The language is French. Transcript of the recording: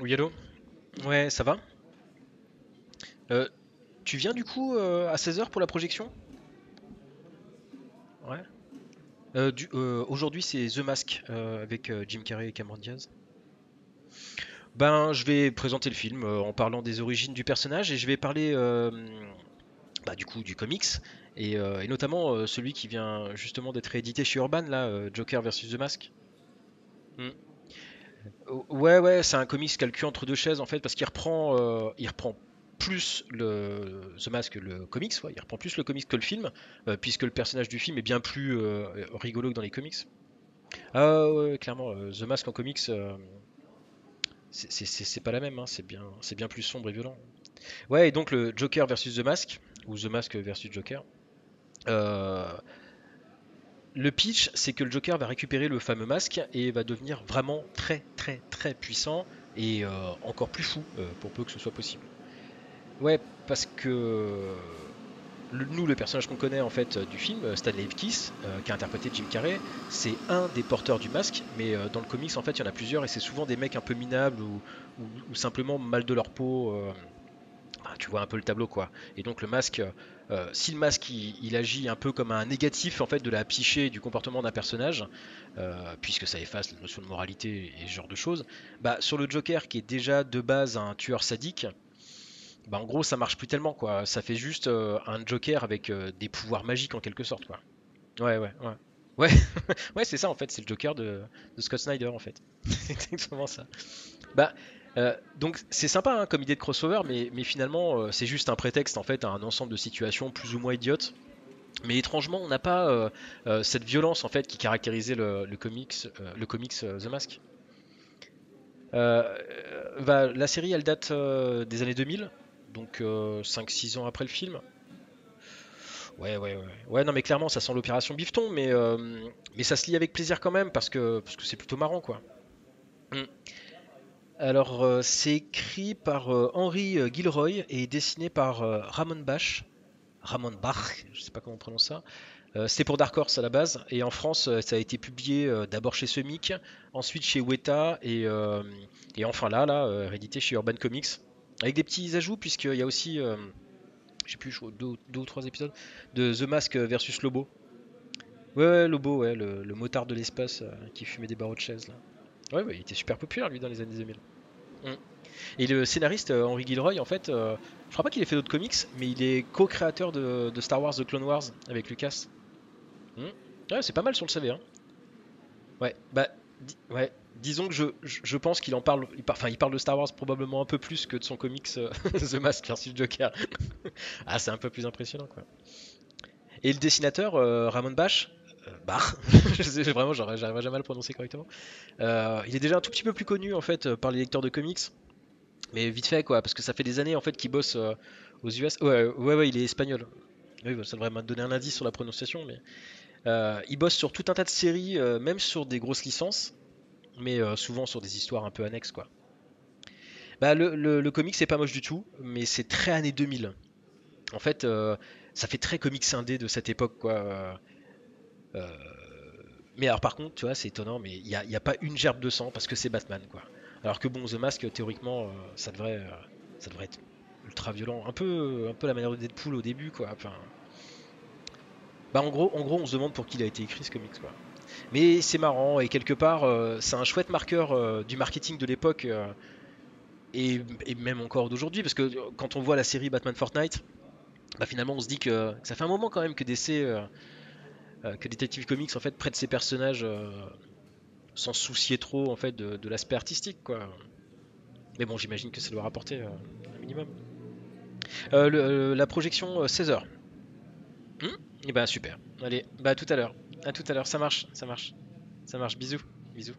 Oui, allô Ouais, ça va Euh, Tu viens du coup euh, à 16h pour la projection? Ouais. Euh, euh, Aujourd'hui c'est The Mask avec Jim Carrey et Cameron Diaz. Ben, je vais présenter le film en parlant des origines du personnage et je vais parler euh, bah, du coup du comics et, euh, et notamment euh, celui qui vient justement d'être réédité chez Urban là, euh, Joker versus The Mask. Hmm. Ouais, ouais, c'est un comics cul entre deux chaises en fait, parce qu'il reprend, il reprend plus le The Mask que le comics, ouais, il reprend plus le comics que le film, puisque le personnage du film est bien plus rigolo que dans les comics. Ah ouais, clairement, The Mask en comics, c'est pas la même, hein, c'est bien, c'est bien plus sombre et violent. Ouais, et donc le Joker versus The Mask, ou The Mask versus Joker. euh, le pitch, c'est que le Joker va récupérer le fameux masque et va devenir vraiment très très très puissant et euh, encore plus fou euh, pour peu que ce soit possible. Ouais, parce que nous, le personnage qu'on connaît en fait du film, Stanley Ipkiss, qui a interprété Jim Carrey, c'est un des porteurs du masque, mais dans le comics en fait il y en a plusieurs et c'est souvent des mecs un peu minables ou simplement mal de leur peau. Tu vois un peu le tableau quoi. Et donc le masque, euh, si le masque il, agit un peu comme un négatif en fait de la psyché du comportement d'un personnage, euh, puisque ça efface la notion de moralité et ce genre de choses, bah sur le Joker qui est déjà de base un tueur sadique, bah en gros ça marche plus tellement quoi. Ça fait juste euh, un Joker avec des pouvoirs magiques en quelque sorte quoi. Ouais ouais ouais. Ouais, ouais c'est ça en fait, c'est le Joker de, de Scott Snyder en fait. c'est exactement ça. Bah, euh, donc c'est sympa hein, comme idée de crossover, mais, finalement euh, c'est juste un prétexte en fait à un ensemble de situations plus ou moins idiotes. Mais étrangement, on n'a pas euh, cette violence en fait qui caractérisait le, comics, le comics The Mask. Bah, la série elle date des années 2000, donc 5-6 ans après le film. Ouais, ouais, ouais. Ouais, non, mais clairement, ça sent l'opération Bifton, mais, ça se lit avec plaisir quand même parce que parce que c'est plutôt marrant, quoi. Mm. Alors, euh, c'est écrit par euh, Henry euh, Gilroy et dessiné par euh, Ramon Bach. Ramon Bach, je sais pas comment on prononce ça. C'est pour Dark Horse à la base, et en France, ça a été publié d'abord chez Semic, ensuite chez Weta, et, enfin là, là, réédité chez Urban Comics, avec des petits ajouts, puisqu'il y a aussi, je sais plus, deux, ou- trois épisodes, de The Mask versus Lobo. Ouais, ouais, Lobo, ouais, le, le motard de l'espace qui fumait des barreaux de chaise, là. Ouais, ouais, il était super populaire, lui, dans les années 2000. Mm. Et le scénariste euh, Henry Gilroy, en fait, euh, je crois pas qu'il ait fait d'autres comics, mais il est co-créateur de, de Star Wars The Clone Wars avec Lucas. Hmm. Ouais, c'est pas mal sur le CV. Hein. Ouais, bah, di- ouais. Disons que je, je, je pense qu'il en parle, il, par- enfin, il parle de Star Wars probablement un peu plus que de son comics euh, The Mask versus Joker. ah, c'est un peu plus impressionnant, quoi. Et le dessinateur, euh, Ramon euh, Bach, je sais vraiment, j'arrive j'arriverai jamais à le prononcer correctement. Euh, il est déjà un tout petit peu plus connu en fait euh, par les lecteurs de comics, mais vite fait quoi, parce que ça fait des années en fait qu'il bosse euh, aux US. Ouais, ouais, ouais, il est espagnol. Oui, bah, ça devrait me donner un indice sur la prononciation, mais euh, il bosse sur tout un tas de séries, euh, même sur des grosses licences, mais euh, souvent sur des histoires un peu annexes quoi. Bah, le, le, comic c'est pas moche du tout, mais c'est très années 2000. En fait, euh, ça fait très comics indé de cette époque quoi. Euh, mais alors par contre, tu vois, c'est étonnant, mais il n'y a, pas une gerbe de sang parce que c'est Batman quoi. Alors que bon, The Mask, théoriquement, euh, ça devrait, euh, ça devrait être ultra violent, un peu, un peu la manière de Deadpool au début quoi. Bah en gros, en gros, on se demande pour qui il a été écrit ce comics quoi. Mais c'est marrant et quelque part, c'est un chouette marqueur du marketing de l'époque et, même encore d'aujourd'hui parce que quand on voit la série Batman Fortnite, bah finalement on se dit que, ça fait un moment quand même que DC, que Detective Comics en fait prête ses personnages euh, sans soucier trop en fait de, l'aspect artistique quoi. Mais bon, j'imagine que ça doit rapporter euh, un minimum. Euh, euh, la projection 16h. et bah super. Allez, bah à tout à l'heure. À tout à l'heure, ça marche, ça marche. Ça marche. Bisous. Bisous.